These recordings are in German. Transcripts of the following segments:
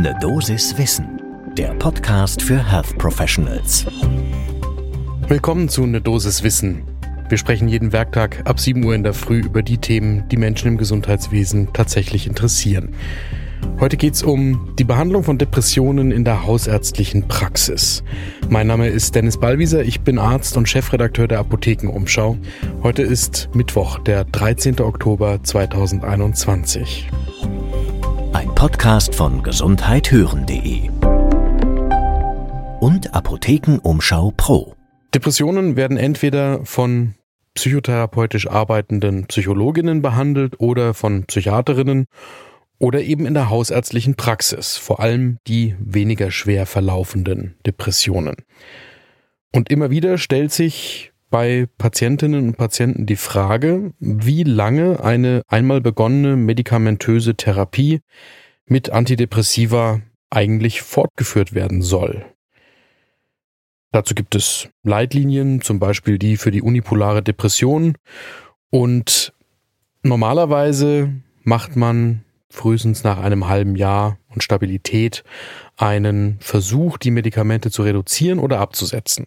Ne Dosis Wissen, der Podcast für Health Professionals. Willkommen zu Ne Dosis Wissen. Wir sprechen jeden Werktag ab 7 Uhr in der Früh über die Themen, die Menschen im Gesundheitswesen tatsächlich interessieren. Heute geht es um die Behandlung von Depressionen in der hausärztlichen Praxis. Mein Name ist Dennis Ballwieser, ich bin Arzt und Chefredakteur der Apothekenumschau. Heute ist Mittwoch, der 13. Oktober 2021. Podcast von gesundheithören.de und Apothekenumschau Pro. Depressionen werden entweder von psychotherapeutisch arbeitenden Psychologinnen behandelt oder von Psychiaterinnen oder eben in der hausärztlichen Praxis, vor allem die weniger schwer verlaufenden Depressionen. Und immer wieder stellt sich bei Patientinnen und Patienten die Frage, wie lange eine einmal begonnene medikamentöse Therapie mit Antidepressiva eigentlich fortgeführt werden soll. Dazu gibt es Leitlinien, zum Beispiel die für die unipolare Depression. Und normalerweise macht man frühestens nach einem halben Jahr und Stabilität einen Versuch, die Medikamente zu reduzieren oder abzusetzen.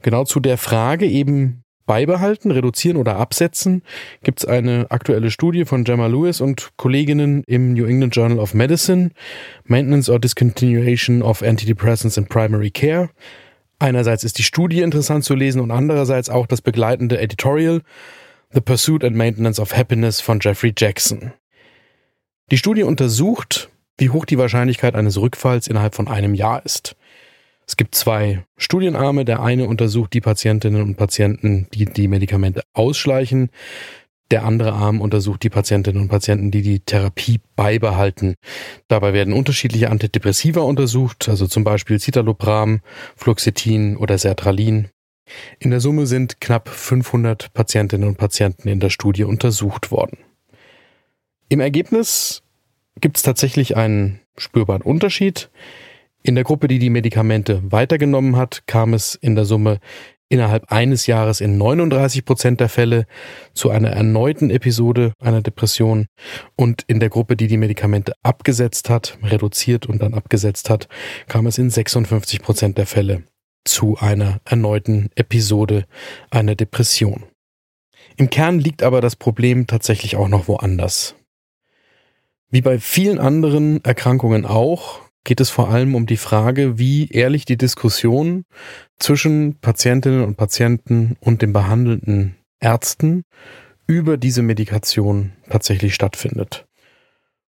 Genau zu der Frage eben beibehalten, reduzieren oder absetzen, gibt es eine aktuelle Studie von Gemma Lewis und Kolleginnen im New England Journal of Medicine, Maintenance or Discontinuation of Antidepressants in Primary Care. Einerseits ist die Studie interessant zu lesen und andererseits auch das begleitende Editorial The Pursuit and Maintenance of Happiness von Jeffrey Jackson. Die Studie untersucht, wie hoch die Wahrscheinlichkeit eines Rückfalls innerhalb von einem Jahr ist. Es gibt zwei Studienarme. Der eine untersucht die Patientinnen und Patienten, die die Medikamente ausschleichen. Der andere Arm untersucht die Patientinnen und Patienten, die die Therapie beibehalten. Dabei werden unterschiedliche Antidepressiva untersucht, also zum Beispiel Citalopram, Fluoxetin oder Sertralin. In der Summe sind knapp 500 Patientinnen und Patienten in der Studie untersucht worden. Im Ergebnis gibt es tatsächlich einen spürbaren Unterschied. In der Gruppe, die die Medikamente weitergenommen hat, kam es in der Summe innerhalb eines Jahres in 39 Prozent der Fälle zu einer erneuten Episode einer Depression und in der Gruppe, die die Medikamente abgesetzt hat, reduziert und dann abgesetzt hat, kam es in 56 Prozent der Fälle zu einer erneuten Episode einer Depression. Im Kern liegt aber das Problem tatsächlich auch noch woanders. Wie bei vielen anderen Erkrankungen auch, geht es vor allem um die Frage, wie ehrlich die Diskussion zwischen Patientinnen und Patienten und den behandelnden Ärzten über diese Medikation tatsächlich stattfindet.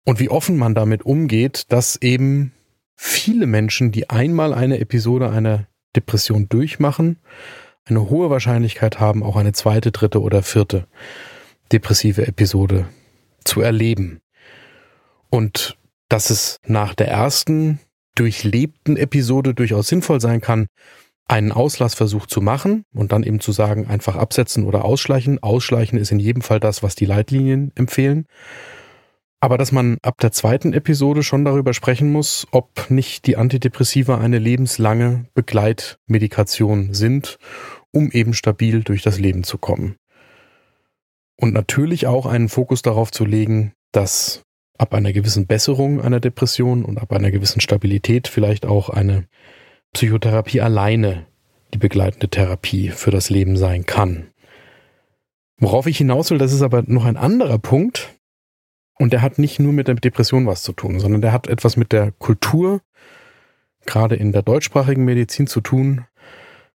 Und wie offen man damit umgeht, dass eben viele Menschen, die einmal eine Episode einer Depression durchmachen, eine hohe Wahrscheinlichkeit haben, auch eine zweite, dritte oder vierte depressive Episode zu erleben. Und dass es nach der ersten durchlebten Episode durchaus sinnvoll sein kann, einen Auslassversuch zu machen und dann eben zu sagen, einfach absetzen oder ausschleichen. Ausschleichen ist in jedem Fall das, was die Leitlinien empfehlen. Aber dass man ab der zweiten Episode schon darüber sprechen muss, ob nicht die Antidepressiva eine lebenslange Begleitmedikation sind, um eben stabil durch das Leben zu kommen. Und natürlich auch einen Fokus darauf zu legen, dass ab einer gewissen Besserung einer Depression und ab einer gewissen Stabilität vielleicht auch eine Psychotherapie alleine die begleitende Therapie für das Leben sein kann. Worauf ich hinaus will, das ist aber noch ein anderer Punkt. Und der hat nicht nur mit der Depression was zu tun, sondern der hat etwas mit der Kultur, gerade in der deutschsprachigen Medizin zu tun,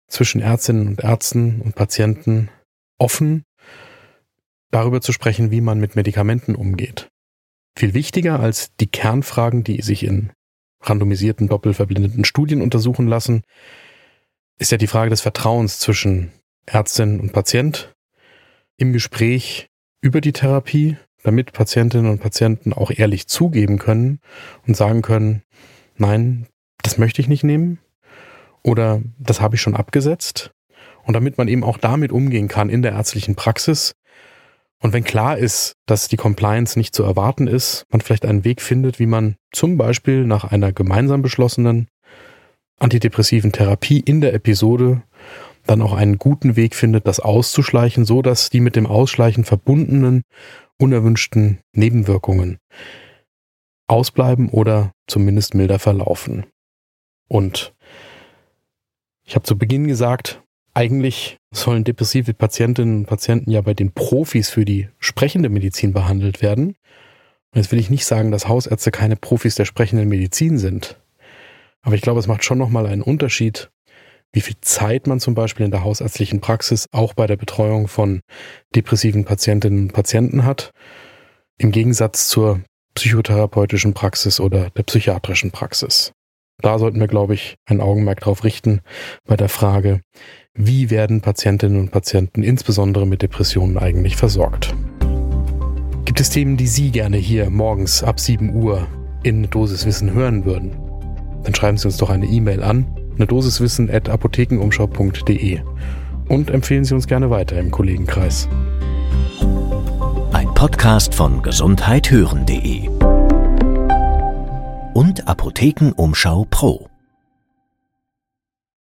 zwischen Ärztinnen und Ärzten und Patienten offen darüber zu sprechen, wie man mit Medikamenten umgeht. Viel wichtiger als die Kernfragen, die sich in randomisierten, doppelverblindeten Studien untersuchen lassen, ist ja die Frage des Vertrauens zwischen Ärztin und Patient im Gespräch über die Therapie, damit Patientinnen und Patienten auch ehrlich zugeben können und sagen können, nein, das möchte ich nicht nehmen oder das habe ich schon abgesetzt. Und damit man eben auch damit umgehen kann in der ärztlichen Praxis, und wenn klar ist, dass die Compliance nicht zu erwarten ist, man vielleicht einen Weg findet, wie man zum Beispiel nach einer gemeinsam beschlossenen antidepressiven Therapie in der Episode dann auch einen guten Weg findet, das auszuschleichen, so dass die mit dem Ausschleichen verbundenen unerwünschten Nebenwirkungen ausbleiben oder zumindest milder verlaufen. Und ich habe zu Beginn gesagt, eigentlich sollen depressive Patientinnen und Patienten ja bei den Profis für die sprechende Medizin behandelt werden. Und jetzt will ich nicht sagen, dass Hausärzte keine Profis der sprechenden Medizin sind. Aber ich glaube, es macht schon nochmal einen Unterschied, wie viel Zeit man zum Beispiel in der hausärztlichen Praxis auch bei der Betreuung von depressiven Patientinnen und Patienten hat, im Gegensatz zur psychotherapeutischen Praxis oder der psychiatrischen Praxis. Da sollten wir, glaube ich, ein Augenmerk darauf richten bei der Frage, wie werden Patientinnen und Patienten insbesondere mit Depressionen eigentlich versorgt. Gibt es Themen, die Sie gerne hier morgens ab 7 Uhr in Dosiswissen hören würden? Dann schreiben Sie uns doch eine E-Mail an, eine und empfehlen Sie uns gerne weiter im Kollegenkreis. Ein Podcast von gesundheithören.de und Apothekenumschau Pro.